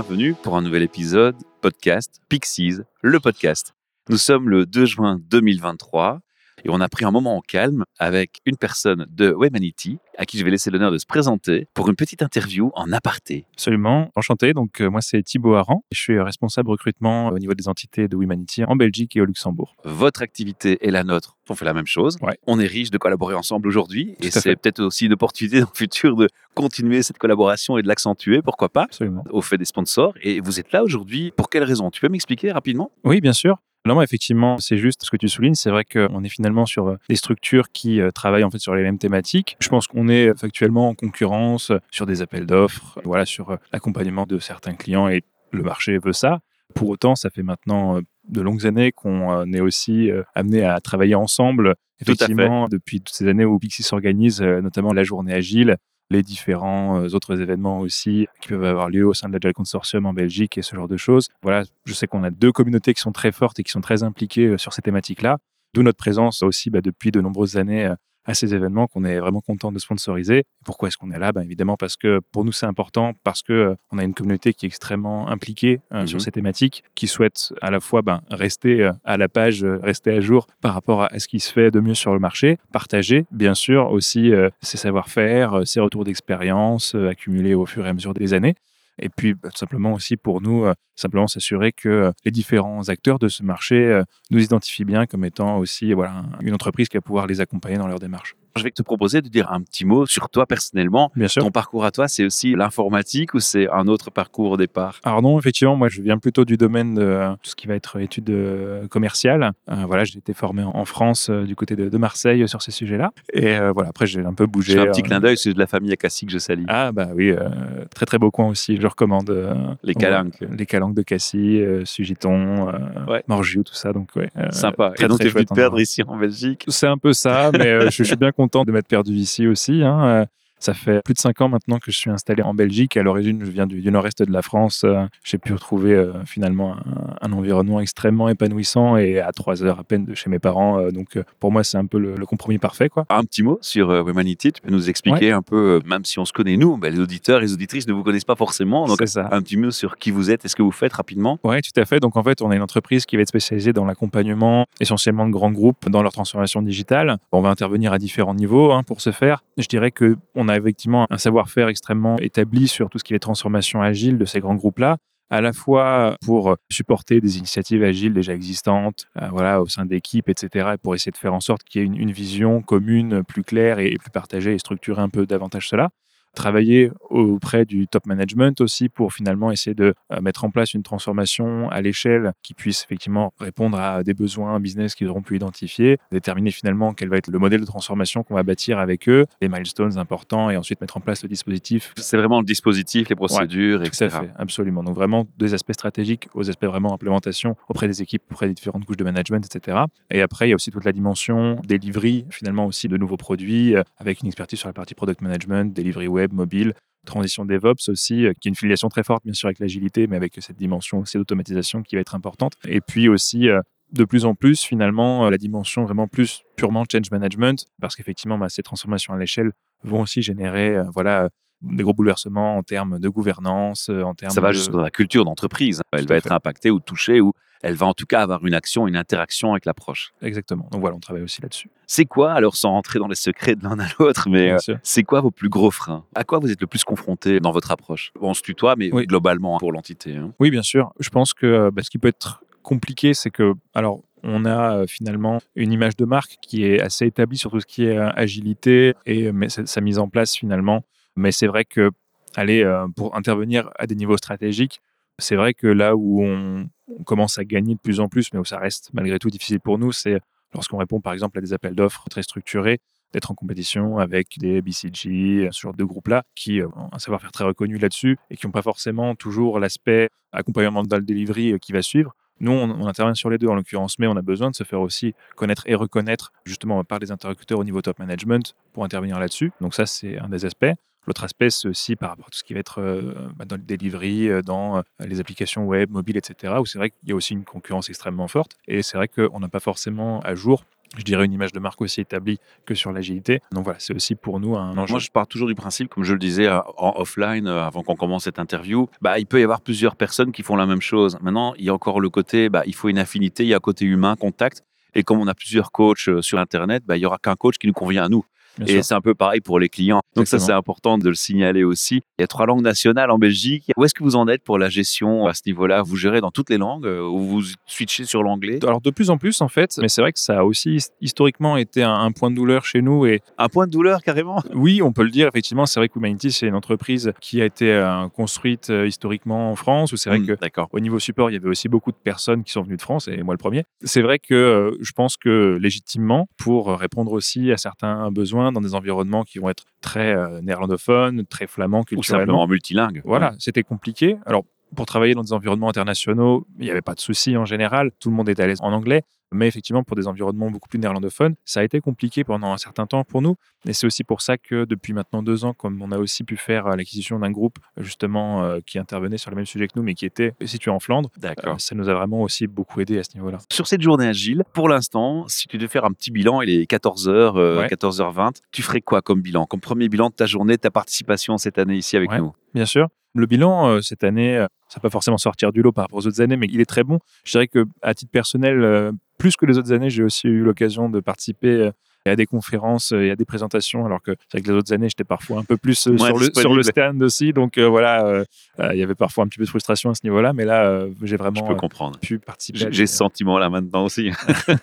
bienvenue pour un nouvel épisode podcast Pixies, le podcast. Nous sommes le 2 juin 2023 et on a pris un moment en calme avec une personne de Wemanity à qui je vais laisser l'honneur de se présenter pour une petite interview en aparté. Absolument, enchanté. Donc euh, moi c'est Thibaut Aran, je suis responsable recrutement au niveau des entités de Wemanity en Belgique et au Luxembourg. Votre activité et la nôtre, on fait la même chose. Ouais. On est riche de collaborer ensemble aujourd'hui et c'est peut-être aussi une opportunité dans le futur de continuer cette collaboration et de l'accentuer, pourquoi pas, Absolument. au fait des sponsors. Et vous êtes là aujourd'hui pour quelle raison? Tu peux m'expliquer rapidement? Oui, bien sûr. Non, mais effectivement, c'est juste ce que tu soulignes. C'est vrai qu'on est finalement sur euh, des structures qui euh, travaillent en fait sur les mêmes thématiques. Je pense qu'on est factuellement en concurrence sur des appels d'offres, euh, voilà, sur euh, l'accompagnement de certains clients et le marché veut ça. Pour autant, ça fait maintenant euh, de longues années qu'on euh, est aussi euh, amené à travailler ensemble. Effectivement, depuis toutes ces années où Pixie s'organise, euh, notamment la journée agile, les différents euh, autres événements aussi qui peuvent avoir lieu au sein de l'Agile Consortium en Belgique et ce genre de choses. Voilà, je sais qu'on a deux communautés qui sont très fortes et qui sont très impliquées euh, sur ces thématiques-là, d'où notre présence aussi bah, depuis de nombreuses années euh, à ces événements qu'on est vraiment content de sponsoriser. Pourquoi est-ce qu'on est là? Ben, Évidemment parce que pour nous c'est important, parce que euh, on a une communauté qui est extrêmement impliquée euh, Mhm. sur ces thématiques, qui souhaite à la fois ben, rester euh, à la page, euh, rester à jour par rapport à ce qui se fait de mieux sur le marché, partager bien sûr aussi ses savoir-faire, ses retours d'expérience accumulés au fur et à mesure des années. Et puis, bah, tout simplement aussi pour nous, euh, simplement s'assurer que euh, les différents acteurs de ce marché euh, nous identifient bien comme étant aussi voilà, un- une entreprise qui va pouvoir les accompagner dans leur démarche. Je vais te proposer de dire un petit mot sur toi personnellement. Bien sûr. Ton parcours à toi, c'est aussi l'informatique ou c'est un autre parcours au départ? Alors non, effectivement, moi je viens plutôt du domaine de euh, tout ce qui va être études euh, commerciales. Euh, voilà, j'ai été formé en, France euh, du côté de, de Marseille euh, sur ces sujets-là. Et euh, voilà, après j'ai un peu bougé. J'ai un petit euh, clin d'œil, c'est de la famille Akassi que je salue. Ah bah oui, euh, très très beau coin aussi, je recommande. euh, Les calanques. euh, Les calanques de Cassis, euh, Sugiton, euh, Ouais. Morgiou, tout ça. Donc ouais, euh, Sympa. très, Et donc, tu es venu te perdre ici en Belgique? C'est un peu ça, mais euh, je, je suis bien content de m'être perdu ici aussi. hein. Ça fait plus de cinq ans maintenant que je suis installé en Belgique. À l'origine, je viens du, du nord-est de la France. Euh, J'ai pu retrouver euh, finalement un, un environnement extrêmement épanouissant et à trois heures à peine de chez mes parents. Euh, donc pour moi, c'est un peu le, le compromis parfait. Quoi. Un petit mot sur Humanity, tu peux nous expliquer un peu, même si on se connaît nous, ben, les auditeurs et les auditrices ne vous connaissent pas forcément. Donc, ça. un petit mot sur qui vous êtes et ce que vous faites rapidement. Oui, tout à fait. Donc en fait, on a une entreprise qui va être spécialisée dans l'accompagnement essentiellement de grands groupes dans leur transformation digitale. On va intervenir à différents niveaux hein, pour ce faire. Je dirais que on a effectivement un savoir-faire extrêmement établi sur tout ce qui est transformation agile de ces grands groupes-là à la fois pour supporter des initiatives agiles déjà existantes, euh, voilà, au sein d'équipes, etc., et pour essayer de faire en sorte qu'il y ait une, vision commune, plus claire et, et plus partagée et structurer un peu davantage cela travailler auprès du top management aussi pour finalement essayer de euh, mettre en place une transformation à l'échelle qui puisse effectivement répondre à des besoins business qu'ils auront pu identifier, déterminer finalement quel va être le modèle de transformation qu'on va bâtir avec eux, les milestones importants et ensuite mettre en place le dispositif. C'est vraiment le dispositif, les procédures, Tout à etc. fait, absolument. Donc vraiment des aspects stratégiques aux aspects vraiment implémentation auprès des équipes, auprès des différentes couches de management, etc. Et après, il y a aussi toute la dimension delivery, finalement aussi de nouveaux produits, euh, avec une expertise sur la partie product management, delivery web, mobile, transition DevOps aussi, euh, qui est une filiation très forte bien sûr avec l'agilité, mais avec cette dimension aussi d'automatisation qui va être importante. Et puis aussi euh, de plus en plus finalement euh, la dimension vraiment plus purement change management, parce qu'effectivement bah, ces transformations à l'échelle vont aussi générer voilà des gros bouleversements en termes de gouvernance, en termes Ça va de... dans la culture d'entreprise. Elle Tout va être impactée ou touchée ou elle va en tout cas avoir une action, une interaction avec l'approche. Exactement. Donc voilà, on travaille aussi là-dessus. C'est quoi, alors sans rentrer dans les secrets de l'un à l'autre, mais euh, c'est quoi vos plus gros freins? À quoi vous êtes le plus confronté dans votre approche? On se tutoie, mais Oui. globalement pour l'entité. hein. Oui, bien sûr. Je pense que euh, bah, ce qui peut être compliqué, c'est que, alors, on a euh, finalement une image de marque qui est assez établie sur tout ce qui est agilité et mais sa mise en place finalement. Mais c'est vrai que aller euh, pour intervenir à des niveaux stratégiques, c'est vrai que là où on, on commence à gagner de plus en plus, mais où ça reste malgré tout difficile pour nous, c'est lorsqu'on répond par exemple à des appels d'offres très structurés, d'être en compétition avec des BCG, ce genre de groupes-là, qui euh, ont un savoir-faire très reconnu là-dessus et qui n'ont pas forcément toujours l'aspect accompagnement dans le delivery euh, qui va suivre. Nous, on, on intervient sur les deux en l'occurrence, mais on a besoin de se faire aussi connaître et reconnaître justement par les interlocuteurs au niveau top management pour intervenir là-dessus. Donc ça, c'est un des aspects. L'autre aspect, c'est aussi par rapport à tout ce qui va être euh, bah, dans le delivery, euh, dans euh, les applications web, mobiles, etc., où c'est vrai qu'il y a aussi une concurrence extrêmement forte. Et c'est vrai qu'on n'a pas forcément à jour je dirais, une image de marque aussi établie que sur l'agilité. Donc voilà, c'est aussi pour nous un enjeu. Moi, je pars toujours du principe, comme je le disais en offline, avant qu'on commence cette interview, bah, il peut y avoir plusieurs personnes qui font la même chose. Maintenant, il y a encore le côté, bah, il faut une affinité, il y a un côté humain, contact. Et comme on a plusieurs coachs sur Internet, il y aura qu'un coach qui nous convient à nous. Et c'est un peu pareil pour les clients. Donc ça, c'est important de le signaler aussi. Il y a trois langues nationales en Belgique. Où est-ce que vous en êtes pour la gestion à ce niveau-là? Vous gérez dans toutes les langues euh, ou vous switchez sur l'anglais? Alors de plus en plus en fait, mais c'est vrai que ça a aussi historiquement été un, point de douleur chez nous. Et... Un point de douleur carrément? Oui, on peut le dire. Effectivement, c'est vrai que Humanity, c'est une entreprise qui a été euh, construite euh, historiquement en France. Où c'est vrai mmh, que au niveau support, il y avait aussi beaucoup de personnes qui sont venues de France, et moi le premier. C'est vrai que je pense que légitimement, pour répondre aussi à certains besoins dans des environnements qui vont être très euh, néerlandophones, très flamands, culturellement. Ou simplement multilingues. Voilà, c'était compliqué. Alors, pour travailler dans des environnements internationaux, il n'y avait pas de souci en général. Tout le monde était à l'aise en anglais. Mais effectivement, pour des environnements beaucoup plus néerlandophones, ça a été compliqué pendant un certain temps pour nous. Et c'est aussi pour ça que depuis maintenant deux ans, comme on a aussi pu faire euh, l'acquisition d'un groupe justement euh, qui intervenait sur le même sujet que nous, mais qui était situé en Flandre, euh, ça nous a vraiment aussi beaucoup aidé à ce niveau-là. Sur cette journée agile, pour l'instant, si tu devais faire un petit bilan, il est 14h, 14h20, tu ferais quoi comme bilan? Comme premier bilan de ta journée, de ta participation cette année ici avec nous? Bien sûr. Le bilan cette année, ça va pas forcément sortir du lot par rapport aux autres années, mais il est très bon. Je dirais que à titre personnel, plus que les autres années, j'ai aussi eu l'occasion de participer euh, à des conférences et à des présentations, alors que c'est que les autres années, j'étais parfois un peu plus euh, sur, le, sur, le, stand aussi. Donc euh, voilà, il y avait parfois un petit peu de frustration à ce niveau-là, mais là, j'ai vraiment je peux comprendre. pu participer. J'ai ce sentiment-là maintenant aussi.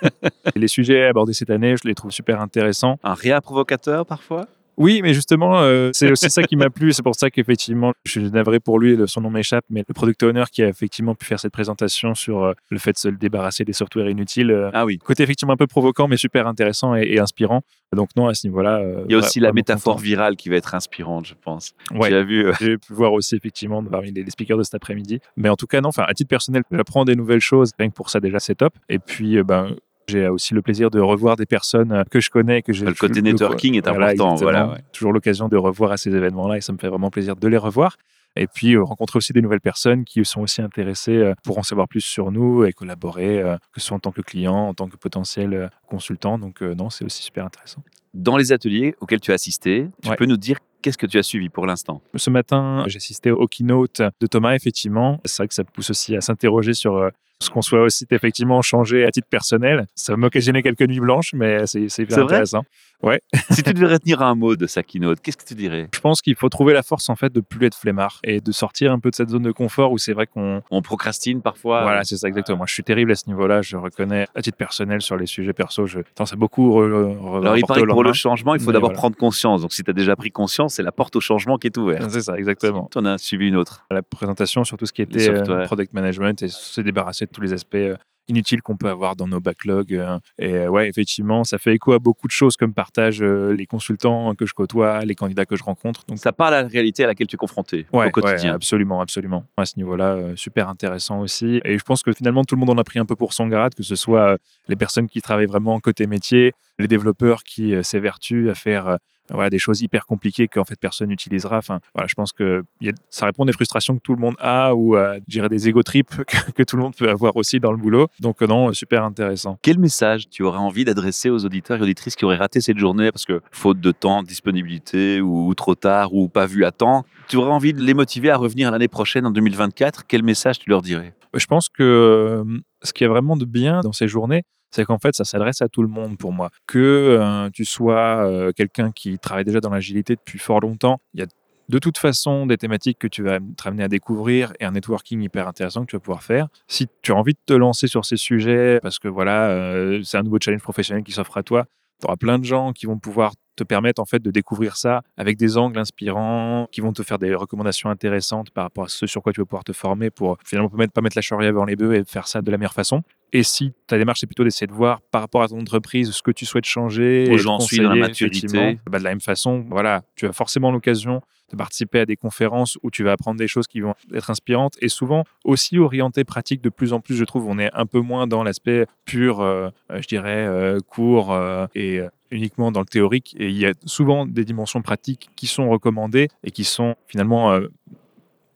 les sujets abordés cette année, je les trouve super intéressants. Un rien provocateur parfois? Oui, mais justement, euh, c'est aussi ça qui m'a plu. C'est pour ça qu'effectivement, je suis navré pour lui, son nom m'échappe, mais le product owner qui a effectivement pu faire cette présentation sur euh, le fait de se débarrasser des softwares inutiles. Euh, ah oui. Côté effectivement un peu provocant, mais super intéressant et, inspirant. Donc non, à ce niveau-là. Il y a aussi la métaphore virale qui va être inspirante, je pense. Ouais. J'ai vu. J'ai pu voir aussi effectivement parmi les, speakers de cet après-midi. Mais en tout cas, non. Enfin, à titre personnel, j'apprends des nouvelles choses. Rien que pour ça, déjà, c'est top. Et puis, ben j'ai aussi le plaisir de revoir des personnes euh, que je connais, que j'ai. Le côté networking est important, voilà. Toujours l'occasion de revoir à ces événements-là et ça me fait vraiment plaisir de les revoir. Et puis euh, rencontrer aussi des nouvelles personnes qui sont aussi intéressées euh, pour en savoir plus sur nous et collaborer, que ce soit en tant que client, en tant que potentiel consultant. Donc non, c'est aussi super intéressant. Dans les ateliers auxquels tu as assisté, tu peux nous dire Qu'est-ce que tu as suivi pour l'instant? Ce matin, j'ai assisté au keynote de Thomas, effectivement. C'est vrai que ça pousse aussi à s'interroger sur ce qu'on soit aussi effectivement changé à titre personnel. Ça m'a occasionné quelques nuits blanches, mais c'est hyper intéressant. Ouais. si tu devais retenir un mot de sa keynote, qu'est-ce que tu dirais? Je pense qu'il faut trouver la force en fait de plus être flemmard et de sortir un peu de cette zone de confort où c'est vrai qu'on on procrastine parfois. Voilà, c'est ça exactement. Moi, je suis terrible à ce niveau-là. Je reconnais à titre personnel sur les sujets perso. Je pense à beaucoup. Alors il paraît que pour le changement, il faut d'abord prendre conscience. Donc si tu as déjà pris conscience, c'est la porte au changement qui est ouverte. C'est ça exactement. Tu en as suivi une autre. La présentation sur tout ce qui était euh, product management et se débarrasser de tous les aspects euh, inutiles qu'on peut avoir dans nos backlogs. Euh, et euh, ouais, effectivement, ça fait écho à beaucoup de choses comme partagent les consultants que je côtoie, les candidats que je rencontre. Donc ça parle à la réalité à laquelle tu es confronté au quotidien. absolument, absolument. À ce niveau-là, super intéressant aussi. Et je pense que finalement, tout le monde en a pris un peu pour son grade, que ce soit les personnes qui travaillent vraiment côté métier, les développeurs qui s'évertuent à faire voilà, des choses hyper compliquées qu'en fait personne n'utilisera. Enfin, voilà, je pense que ça répond à des frustrations que tout le monde a ou à des ego trips que, tout le monde peut avoir aussi dans le boulot. Donc non, super intéressant. Quel message tu aurais envie d'adresser aux auditeurs et auditrices qui auraient raté cette journée parce que faute de temps, disponibilité ou trop tard ou pas vu à temps, tu aurais envie de les motiver à revenir l'année prochaine en 2024 Quel message tu leur dirais? Je pense que euh, ce qui est vraiment de bien dans ces journées, c'est qu'en fait, ça s'adresse à tout le monde pour moi. Que euh, tu sois euh, quelqu'un qui travaille déjà dans l'agilité depuis fort longtemps, il y a de toute façon des thématiques que tu vas être amené à découvrir et un networking hyper intéressant que tu vas pouvoir faire. Si tu as envie de te lancer sur ces sujets, parce que voilà, c'est un nouveau challenge professionnel qui s'offre à toi, tu auras plein de gens qui vont pouvoir te permettre en fait de découvrir ça avec des angles inspirants qui vont te faire des recommandations intéressantes par rapport à ce sur quoi tu vas pouvoir te former pour finalement pas mettre, pas mettre la charrue avant les bœufs et faire ça de la meilleure façon. Et si ta démarche c'est plutôt d'essayer de voir par rapport à ton entreprise ce que tu souhaites changer, où j'en suis dans la maturité, bah de la même façon, voilà, tu as forcément l'occasion participer à des conférences où tu vas apprendre des choses qui vont être inspirantes et souvent aussi orientées pratiques de plus en plus, je trouve. On est un peu moins dans l'aspect pur, euh, je dirais, euh, court euh, et uniquement dans le théorique. Et il y a souvent des dimensions pratiques qui sont recommandées et qui sont finalement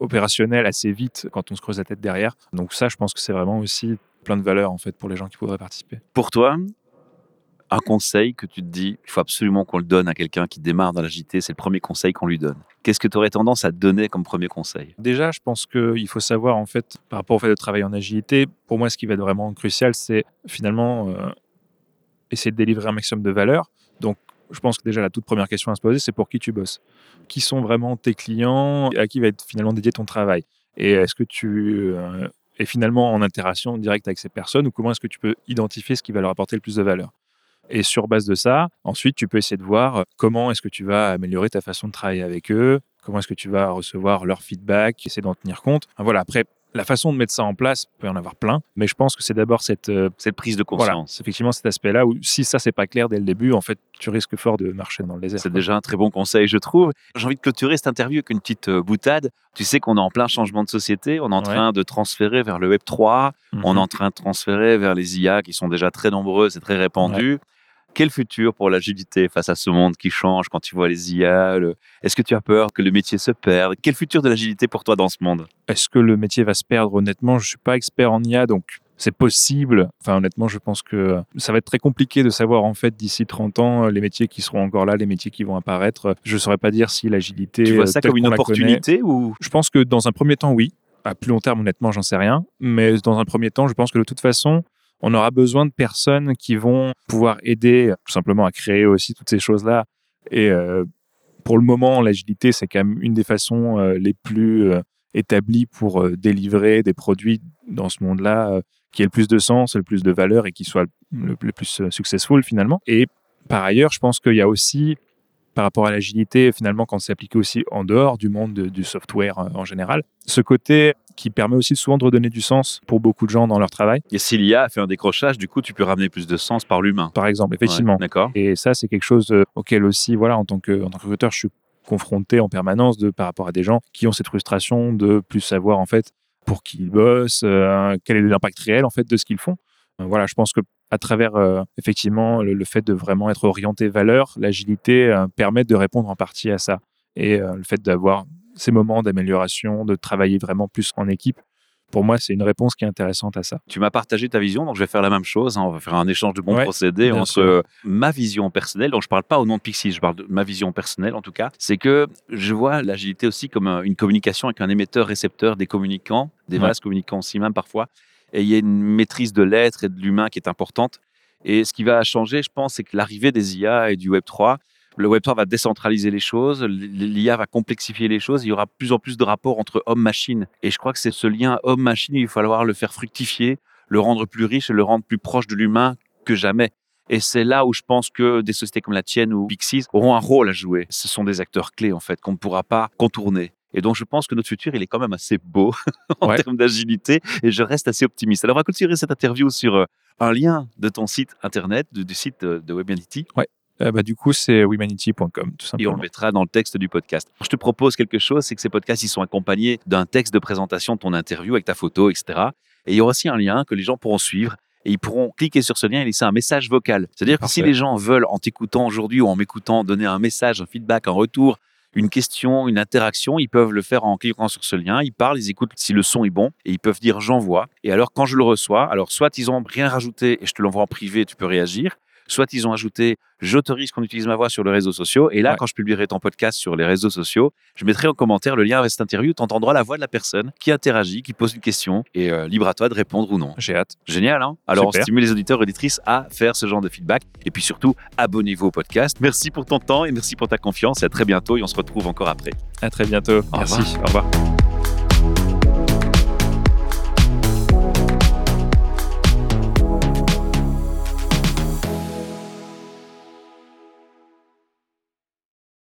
opérationnelles assez vite quand on se creuse la tête derrière. Donc ça, je pense que c'est vraiment aussi plein de valeur en fait pour les gens qui voudraient participer. Pour toi, un conseil que tu te dis, il faut absolument qu'on le donne à quelqu'un qui démarre dans l'agilité, c'est le premier conseil qu'on lui donne. Qu'est-ce que tu aurais tendance à donner comme premier conseil? Déjà, je pense qu'il faut savoir, en fait, par rapport au fait de travailler en agilité, pour moi, ce qui va être vraiment crucial, c'est finalement euh, essayer de délivrer un maximum de valeur. Donc, je pense que déjà, la toute première question à se poser, c'est pour qui tu bosses? Qui sont vraiment tes clients? À qui va être finalement dédié ton travail? Et est-ce que tu euh, es finalement en interaction directe avec ces personnes? Ou comment est-ce que tu peux identifier ce qui va leur apporter le plus de valeur? Et sur base de ça, ensuite, tu peux essayer de voir comment est-ce que tu vas améliorer ta façon de travailler avec eux, comment est-ce que tu vas recevoir leur feedback, essayer d'en tenir compte. voilà, après, la façon de mettre ça en place peut y en avoir plein, mais je pense que c'est d'abord cette, euh, cette prise de conscience. effectivement, cet aspect-là où si ça c'est pas clair dès le début, en fait, tu risques fort de marcher dans le désert. C'est déjà un très bon conseil, je trouve. J'ai envie de clôturer cette interview avec une petite euh, boutade. Tu sais qu'on est en plein changement de société, on est en train de transférer vers le Web 3, on est mhm. en train de transférer vers les IA qui sont déjà très nombreuses et très répandues. Quel futur pour l'agilité face à ce monde qui change quand tu vois les IA Est-ce que tu as peur que le métier se perde? Quel futur de l'agilité pour toi dans ce monde? Est-ce que le métier va se perdre? Honnêtement, je ne suis pas expert en IA, donc c'est possible. Enfin, honnêtement, je pense que ça va être très compliqué de savoir, en fait, d'ici 30 ans, les métiers qui seront encore là, les métiers qui vont apparaître. Je ne saurais pas dire si l'agilité. Tu vois ça comme une opportunité ou? Je pense que dans un premier temps, oui. À plus long terme, honnêtement, j'en sais rien. Mais dans un premier temps, je pense que de toute façon, on aura besoin de personnes qui vont pouvoir aider tout simplement à créer aussi toutes ces choses-là. Et euh, pour le moment, l'agilité, c'est quand même une des façons euh, les plus euh, établies pour délivrer des produits dans ce monde-là qui ait le plus de sens, le plus de valeur et qui soit le, le plus successful finalement. Et par ailleurs, je pense qu'il y a aussi par rapport à l'agilité, finalement, quand c'est appliqué aussi en dehors du monde du software en général, ce côté qui permet aussi souvent de redonner du sens pour beaucoup de gens dans leur travail. Et s'il y a fait un décrochage, du coup, tu peux ramener plus de sens par l'humain. Par exemple, effectivement. D'accord. Et ça, c'est quelque chose euh, auquel aussi, voilà, en tant que, en tant que recruteur, je suis confronté en permanence de, par rapport à des gens qui ont cette frustration de plus savoir, en fait, pour qui ils bossent, euh, quel est l'impact réel, en fait, de ce qu'ils font. Euh, voilà, je pense que à travers effectivement le, fait de vraiment être orienté valeur, l'agilité permet de répondre en partie à ça. Et le fait d'avoir ces moments d'amélioration, de travailler vraiment plus en équipe. Pour moi, c'est une réponse qui est intéressante à ça. Tu m'as partagé ta vision, donc je vais faire la même chose. Hein. On va faire un échange de bons procédés entre ma vision personnelle, donc je ne parle pas au nom de Pixie, je parle de ma vision personnelle en tout cas. C'est que je vois l'agilité aussi comme une communication avec un émetteur-récepteur des communicants, des vases communicants aussi même parfois. Et il y a une maîtrise de l'être et de l'humain qui est importante. Et ce qui va changer, je pense, c'est que l'arrivée des IA et du Web 3 le Web3 va décentraliser les choses, l'IA va complexifier les choses, il y aura plus en plus de rapports entre homme-machine. Et je crois que c'est ce lien homme-machine, il va falloir le faire fructifier, le rendre plus riche et le rendre plus proche de l'humain que jamais. Et c'est là où je pense que des sociétés comme la tienne ou Pixies auront un rôle à jouer. Ce sont des acteurs clés, en fait, qu'on ne pourra pas contourner. Et donc, je pense que notre futur, il est quand même assez beau en termes d'agilité et je reste assez optimiste. Alors, on va continuer cette interview sur euh, un lien de ton site internet, du site de Webyanity. Ouais. Euh, bah, du coup, c'est wemanity.com, tout simplement. Et on le mettra dans le texte du podcast. Je te propose quelque chose, c'est que ces podcasts, ils sont accompagnés d'un texte de présentation de ton interview avec ta photo, etc. Et il y aura aussi un lien que les gens pourront suivre et ils pourront cliquer sur ce lien et laisser un message vocal. C'est-à-dire que si les gens veulent, en t'écoutant aujourd'hui ou en m'écoutant, donner un message, un feedback, un retour, une question, une interaction, ils peuvent le faire en cliquant sur ce lien. Ils parlent, ils écoutent si le son est bon et ils peuvent dire j'envoie. Et alors quand je le reçois, alors soit ils ont rien rajouté et je te l'envoie en privé, tu peux réagir, soit ils ont ajouté j'autorise qu'on utilise ma voix sur les réseaux sociaux. Et là, quand je publierai ton podcast sur les réseaux sociaux, je mettrai en commentaire le lien avec cette interview. Tu entendras la voix de la personne qui interagit, qui pose une question et euh, libre à toi de répondre ou non. J'ai hâte. Génial, hein? Alors, on stimule les auditeurs et auditrices à faire ce genre de feedback. Et puis surtout, abonnez-vous au podcast. Merci pour ton temps et merci pour ta confiance. Et à très bientôt. Et on se retrouve encore après. À très bientôt. Merci. Au revoir.